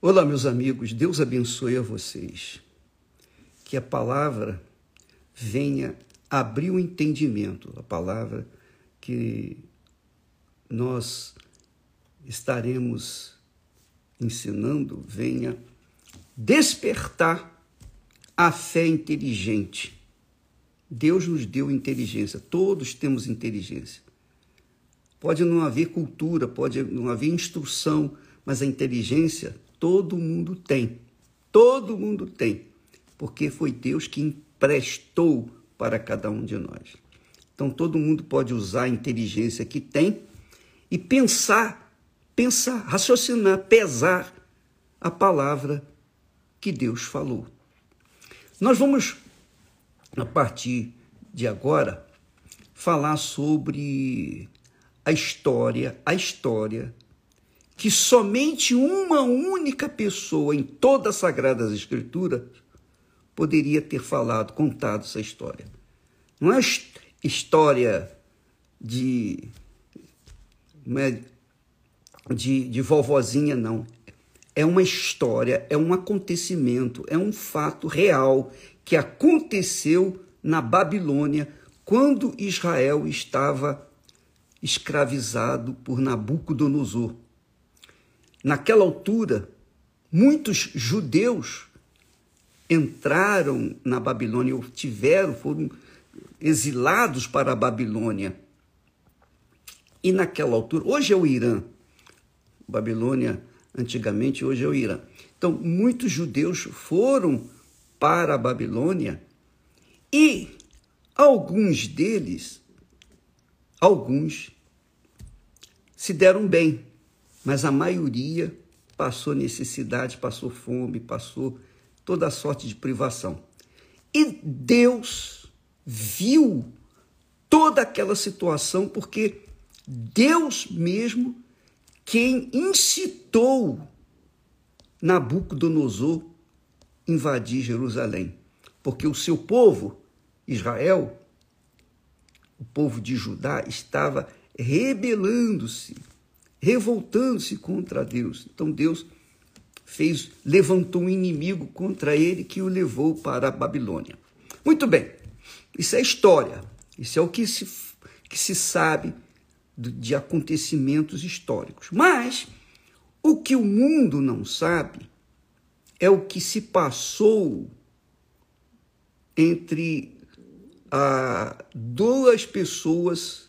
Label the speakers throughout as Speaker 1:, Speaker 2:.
Speaker 1: Olá, meus amigos, Deus abençoe a vocês. Que a palavra venha abrir o entendimento, a palavra que nós estaremos ensinando venha despertar a fé inteligente. Deus nos deu inteligência, todos temos inteligência. Pode não haver cultura, pode não haver instrução, mas a inteligência Todo mundo tem. Todo mundo tem. Porque foi Deus que emprestou para cada um de nós. Então todo mundo pode usar a inteligência que tem e pensar, pensar, raciocinar, pesar a palavra que Deus falou. Nós vamos, a partir de agora, falar sobre a história, a história que somente uma única pessoa em todas as Sagradas Escrituras poderia ter falado, contado essa história. Não é história de, é, de, de vovozinha, não. É uma história, é um acontecimento, é um fato real que aconteceu na Babilônia quando Israel estava escravizado por Nabucodonosor naquela altura, muitos judeus entraram na Babilônia, ou tiveram, foram exilados para a Babilônia. E naquela altura, hoje é o Irã, Babilônia antigamente, hoje é o Irã. Então, muitos judeus foram para a Babilônia e alguns deles, alguns se deram bem mas a maioria passou necessidade, passou fome, passou toda sorte de privação. E Deus viu toda aquela situação porque Deus mesmo quem incitou Nabucodonosor invadir Jerusalém, porque o seu povo, Israel, o povo de Judá, estava rebelando-se revoltando-se contra Deus. Então Deus fez, levantou um inimigo contra ele que o levou para a Babilônia. Muito bem, isso é história, isso é o que se, que se sabe de acontecimentos históricos. Mas o que o mundo não sabe é o que se passou entre ah, duas pessoas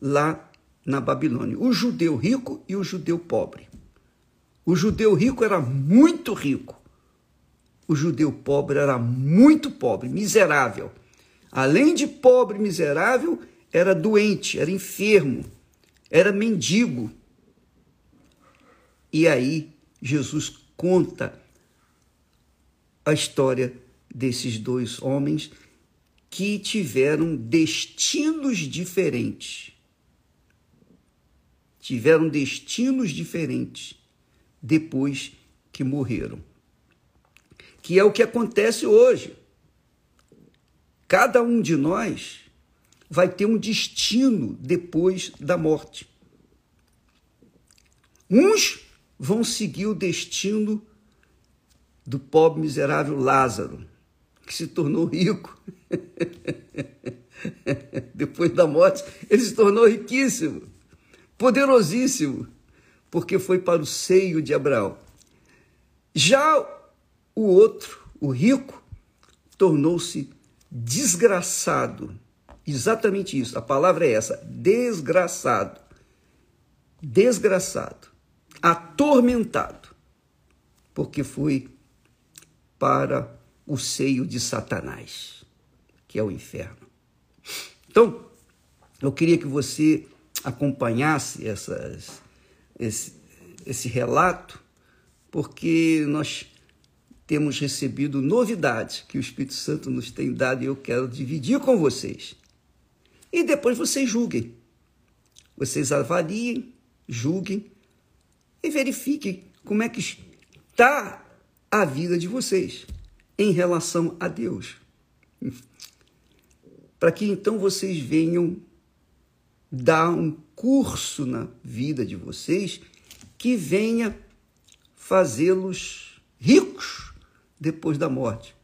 Speaker 1: lá na Babilônia: o judeu rico e o judeu pobre. O judeu rico era muito rico. O judeu pobre era muito pobre, miserável. Além de pobre, miserável, era doente, era enfermo, era mendigo. E aí Jesus conta a história desses dois homens que tiveram destinos diferentes tiveram destinos diferentes depois que morreram. Que é o que acontece hoje. Cada um de nós vai ter um destino depois da morte. Uns vão seguir o destino do pobre miserável Lázaro, que se tornou rico. Depois da morte, ele se tornou riquíssimo poderosíssimo, porque foi para o seio de Abraão. Já o outro, o rico, tornou-se desgraçado. Exatamente isso, a palavra é essa: desgraçado. Desgraçado, atormentado, porque foi para o seio de Satanás, que é o inferno. Então, eu queria que você acompanhasse essas, esse, esse relato, porque nós temos recebido novidades que o Espírito Santo nos tem dado e eu quero dividir com vocês. E depois vocês julguem. Vocês avaliem, julguem e verifiquem como é que está a vida de vocês em relação a Deus. Para que então vocês venham dar um curso na vida de vocês que venha fazê-los ricos depois da morte.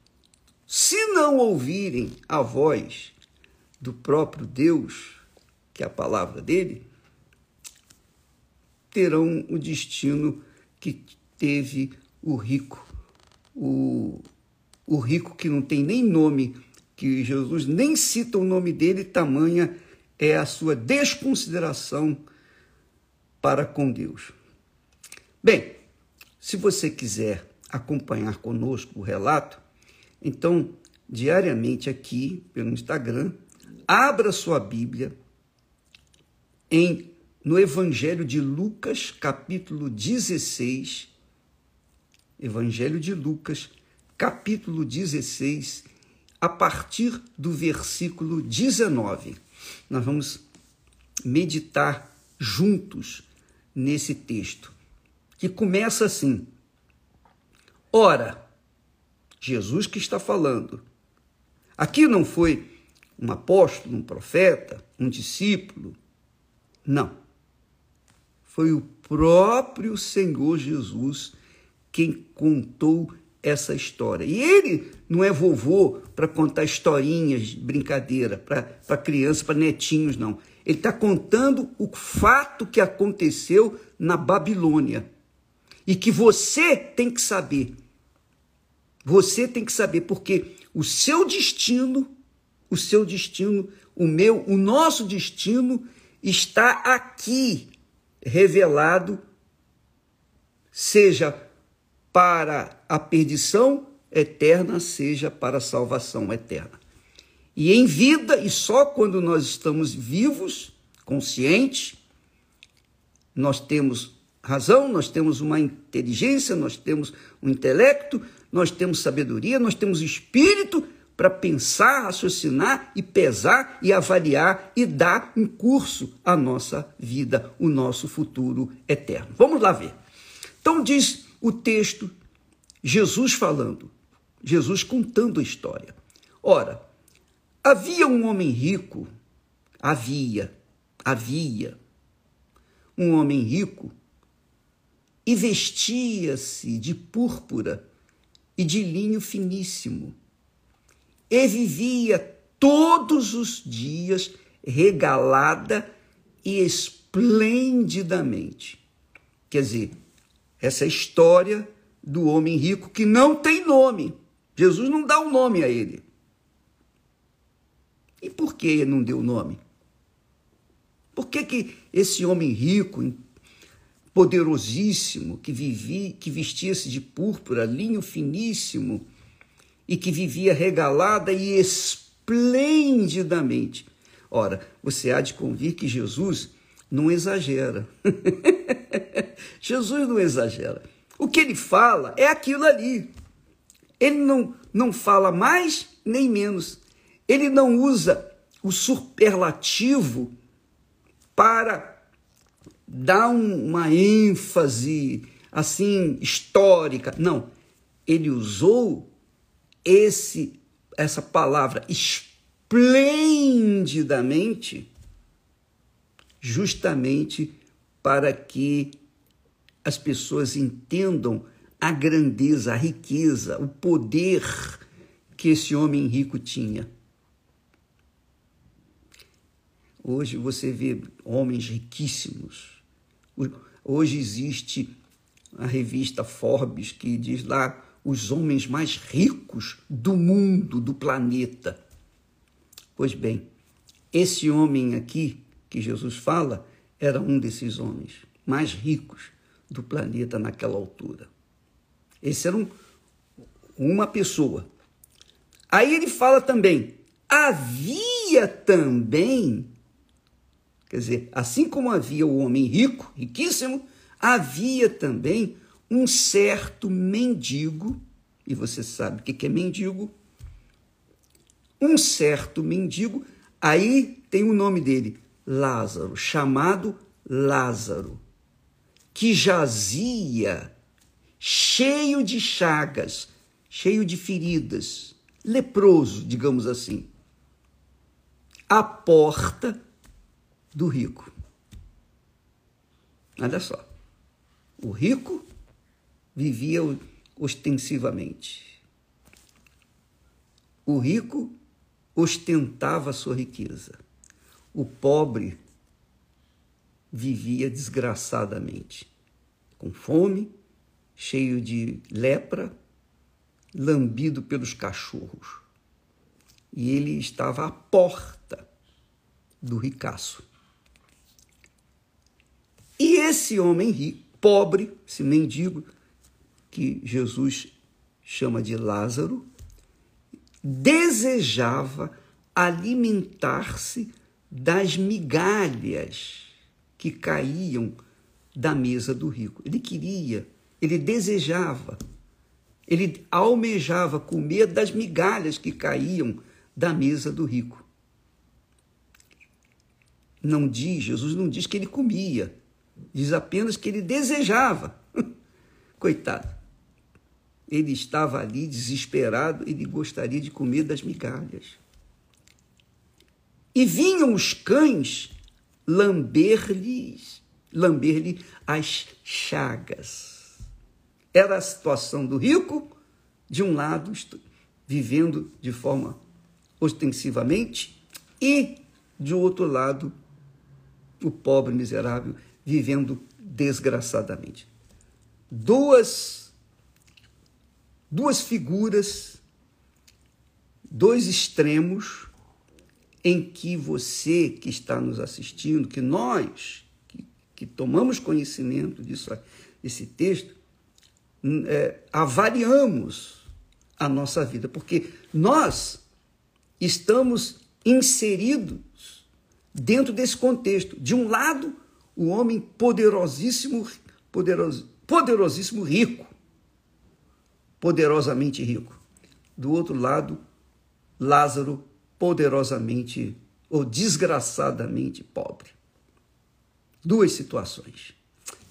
Speaker 1: Se não ouvirem a voz do próprio Deus, que é a palavra dele, terão o destino que teve o rico, o, o rico que não tem nem nome, que Jesus nem cita o nome dele, tamanha é a sua desconsideração para com Deus. Bem, se você quiser acompanhar conosco o relato, então, diariamente aqui pelo Instagram, abra sua Bíblia em no Evangelho de Lucas, capítulo 16. Evangelho de Lucas, capítulo 16, a partir do versículo 19. Nós vamos meditar juntos nesse texto, que começa assim: Ora, Jesus que está falando. Aqui não foi um apóstolo, um profeta, um discípulo. Não. Foi o próprio Senhor Jesus quem contou essa história. E ele não é vovô para contar historinhas, brincadeira, para criança, para netinhos, não. Ele está contando o fato que aconteceu na Babilônia. E que você tem que saber. Você tem que saber, porque o seu destino, o seu destino, o meu, o nosso destino está aqui revelado, seja para a perdição eterna, seja para a salvação eterna. E em vida, e só quando nós estamos vivos, conscientes, nós temos razão, nós temos uma inteligência, nós temos um intelecto, nós temos sabedoria, nós temos espírito para pensar, raciocinar e pesar e avaliar e dar um curso à nossa vida, o nosso futuro eterno. Vamos lá ver. Então diz o texto, Jesus falando, Jesus contando a história. Ora, havia um homem rico, havia, havia um homem rico e vestia-se de púrpura e de linho finíssimo e vivia todos os dias regalada e esplendidamente. Quer dizer, essa é história do homem rico que não tem nome. Jesus não dá um nome a ele. E por que não deu nome? Por que, que esse homem rico, poderosíssimo, que vivia, que vestia-se de púrpura, linho finíssimo, e que vivia regalada e esplendidamente. Ora, você há de convir que Jesus não exagera. Jesus não exagera. O que ele fala é aquilo ali. Ele não, não fala mais nem menos. Ele não usa o superlativo para dar um, uma ênfase assim histórica. Não. Ele usou esse essa palavra esplendidamente justamente para que as pessoas entendam a grandeza, a riqueza, o poder que esse homem rico tinha. Hoje você vê homens riquíssimos. Hoje existe a revista Forbes que diz lá os homens mais ricos do mundo, do planeta. Pois bem, esse homem aqui que Jesus fala era um desses homens mais ricos do planeta naquela altura. Esse era um, uma pessoa. Aí ele fala também: havia também, quer dizer, assim como havia o homem rico, riquíssimo, havia também um certo mendigo, e você sabe o que é mendigo? Um certo mendigo, aí tem o nome dele, Lázaro, chamado Lázaro, que jazia cheio de chagas, cheio de feridas, leproso, digamos assim, à porta do rico. Olha só, o rico vivia ostensivamente. O rico ostentava sua riqueza. O pobre vivia desgraçadamente, com fome, cheio de lepra, lambido pelos cachorros. E ele estava à porta do ricaço. E esse homem rico, pobre, esse mendigo, que Jesus chama de Lázaro, desejava alimentar-se das migalhas que caíam da mesa do rico. Ele queria, ele desejava, ele almejava comer das migalhas que caíam da mesa do rico. Não diz, Jesus não diz que ele comia, diz apenas que ele desejava. Coitado. Ele estava ali desesperado, ele gostaria de comer das migalhas. E vinham os cães lamber-lhe lamber as chagas. Era a situação do rico, de um lado, vivendo de forma ostensivamente, e, de outro lado, o pobre miserável vivendo desgraçadamente. Duas, duas figuras, dois extremos em que você que está nos assistindo, que nós que, que tomamos conhecimento disso, esse texto, é, avaliamos a nossa vida, porque nós estamos inseridos dentro desse contexto. De um lado, o homem poderosíssimo, poderoso, poderosíssimo rico, poderosamente rico. Do outro lado, Lázaro poderosamente ou desgraçadamente pobre. Duas situações.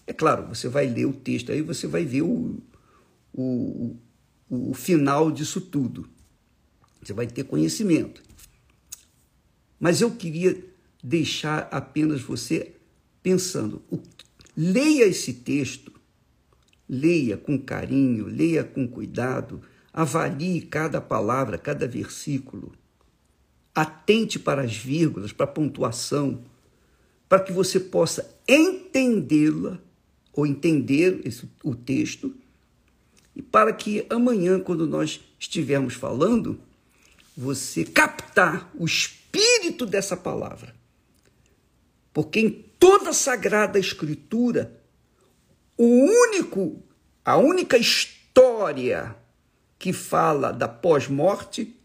Speaker 1: É claro, você vai ler o texto, aí você vai ver o, o, o final disso tudo. Você vai ter conhecimento. Mas eu queria deixar apenas você pensando. Leia esse texto, leia com carinho, leia com cuidado, avalie cada palavra, cada versículo atente para as vírgulas, para a pontuação, para que você possa entendê-la ou entender esse, o texto e para que amanhã, quando nós estivermos falando, você captar o espírito dessa palavra. Porque em toda a sagrada escritura, o único, a única história que fala da pós-morte,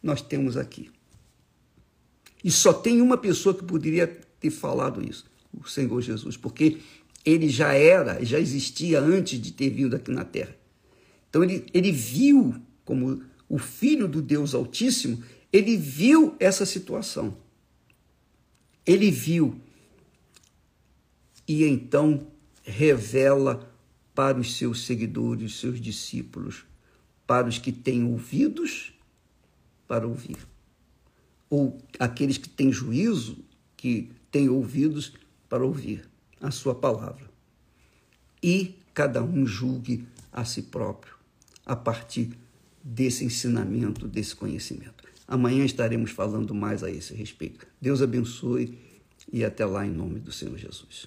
Speaker 1: nós temos aqui. E só tem uma pessoa que poderia ter falado isso, o Senhor Jesus, porque ele já era, já existia antes de ter vindo aqui na terra. Então ele, ele viu, como o Filho do Deus Altíssimo, ele viu essa situação. Ele viu. E então revela para os seus seguidores, seus discípulos, para os que têm ouvidos, para ouvir ou aqueles que têm juízo, que têm ouvidos para ouvir a sua palavra. E cada um julgue a si próprio a partir desse ensinamento, desse conhecimento. Amanhã estaremos falando mais a esse respeito. Deus abençoe e até lá em nome do Senhor Jesus.